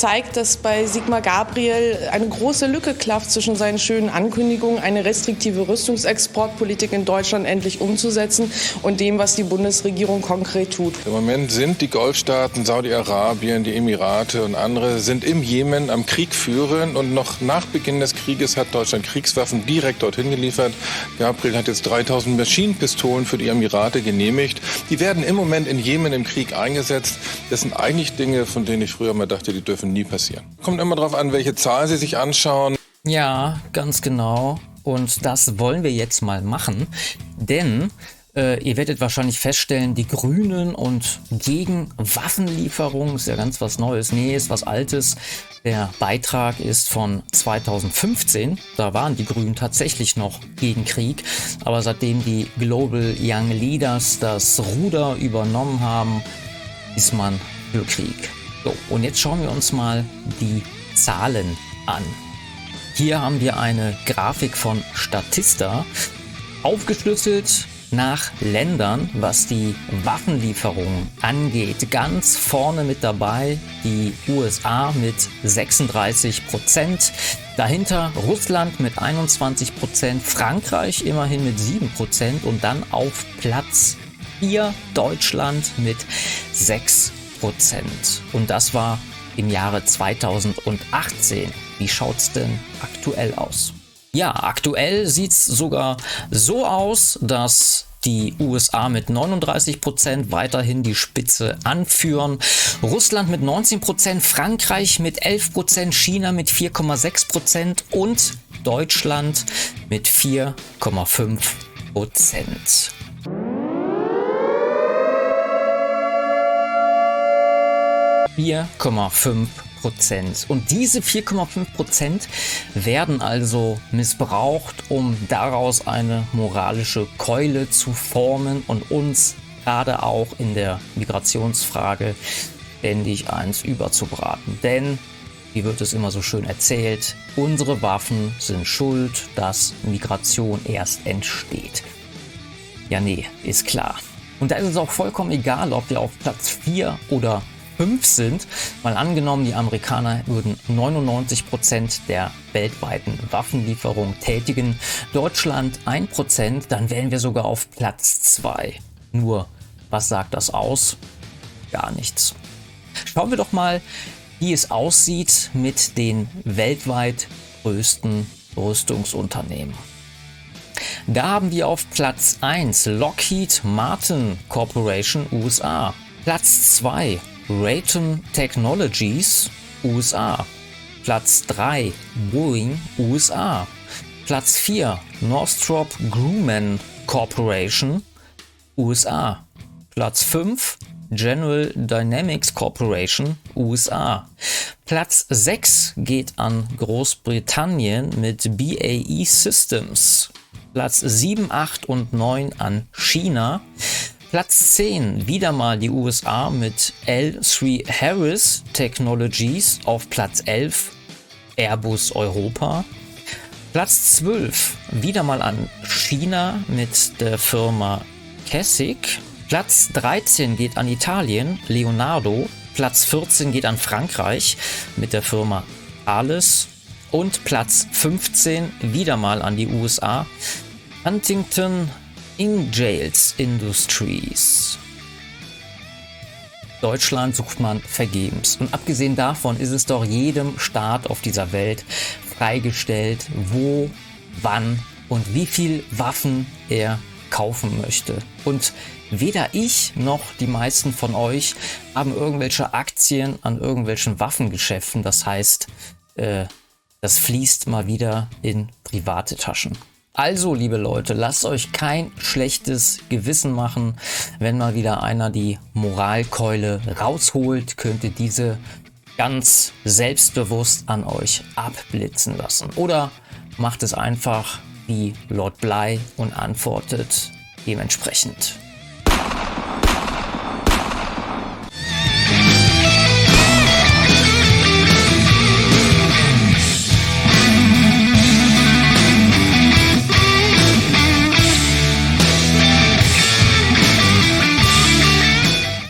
zeigt, dass bei Sigmar Gabriel eine große Lücke klafft zwischen seinen schönen Ankündigungen, eine restriktive Rüstungsexportpolitik in Deutschland endlich umzusetzen und dem, was die Bundesregierung konkret tut. Im Moment sind die Golfstaaten, Saudi-Arabien, die Emirate und andere sind im Jemen am Krieg führen und noch nach Beginn des Krieges hat Deutschland Kriegswaffen direkt dorthin geliefert. Gabriel hat jetzt 3000 Maschinenpistolen für die Emirate genehmigt. Die werden im Moment in Jemen im Krieg eingesetzt. Das sind eigentlich Dinge, von denen ich früher mal dachte, die dürfen nie passieren. Kommt immer darauf an, welche Zahl Sie sich anschauen. Ja, ganz genau. Und das wollen wir jetzt mal machen, denn äh, ihr werdet wahrscheinlich feststellen, die Grünen und gegen Waffenlieferungen ist ja ganz was Neues. Nee, ist was Altes. Der Beitrag ist von 2015. Da waren die Grünen tatsächlich noch gegen Krieg. Aber seitdem die Global Young Leaders das Ruder übernommen haben, ist man für Krieg. So, und jetzt schauen wir uns mal die Zahlen an. Hier haben wir eine Grafik von Statista, aufgeschlüsselt nach Ländern, was die Waffenlieferungen angeht. Ganz vorne mit dabei die USA mit 36 Prozent. Dahinter Russland mit 21 Prozent, Frankreich immerhin mit 7 Prozent und dann auf Platz 4 Deutschland mit 6 Prozent. Und das war im Jahre 2018. Wie schaut's denn aktuell aus? Ja, aktuell sieht's sogar so aus, dass die USA mit 39 Prozent weiterhin die Spitze anführen. Russland mit 19 Prozent, Frankreich mit 11 Prozent, China mit 4,6 Prozent und Deutschland mit 4,5 Prozent. Vier Komma fünf Prozent. Und diese 4,5 Prozent werden also missbraucht, um daraus eine moralische Keule zu formen und uns gerade auch in der Migrationsfrage ständig eins überzubraten. Denn, wie wird es immer so schön erzählt, unsere Waffen sind schuld, dass Migration erst entsteht. Ja, nee, ist klar. Und da ist es auch vollkommen egal, ob wir auf Platz 4 oder 5 sind. Mal angenommen, die Amerikaner würden 99 Prozent der weltweiten Waffenlieferung tätigen, Deutschland 1%, dann wären wir sogar auf Platz 2. Nur, was sagt das aus? Gar nichts. Schauen wir doch mal, wie es aussieht mit den weltweit größten Rüstungsunternehmen. Da haben wir auf Platz 1 Lockheed Martin Corporation USA. Platz 2 Raytheon Technologies USA. Platz 3 Boeing USA. Platz 4 Northrop Grumman Corporation USA. Platz 5 General Dynamics Corporation USA. Platz 6 geht an Großbritannien mit BAE Systems. Platz 7, 8 und 9 an China. Platz 10 wieder mal die USA mit L3 Harris Technologies auf Platz 11 Airbus Europa. Platz 12 wieder mal an China mit der Firma Kessig. Platz 13 geht an Italien, Leonardo. Platz 14 geht an Frankreich mit der Firma Thales. Und Platz 15 wieder mal an die USA. Huntington Ingalls Industries. Deutschland sucht man vergebens. Und abgesehen davon ist es doch jedem Staat auf dieser Welt freigestellt, wo, wann und wie viel Waffen er kaufen möchte. Und weder ich noch die meisten von euch haben irgendwelche Aktien an irgendwelchen Waffengeschäften. Das heißt, äh, das fließt mal wieder in private Taschen. Also, liebe Leute, lasst euch kein schlechtes Gewissen machen. Wenn mal wieder einer die Moralkeule rausholt, könnt ihr diese ganz selbstbewusst an euch abblitzen lassen. Oder macht es einfach wie Lord Bly und antwortet dementsprechend.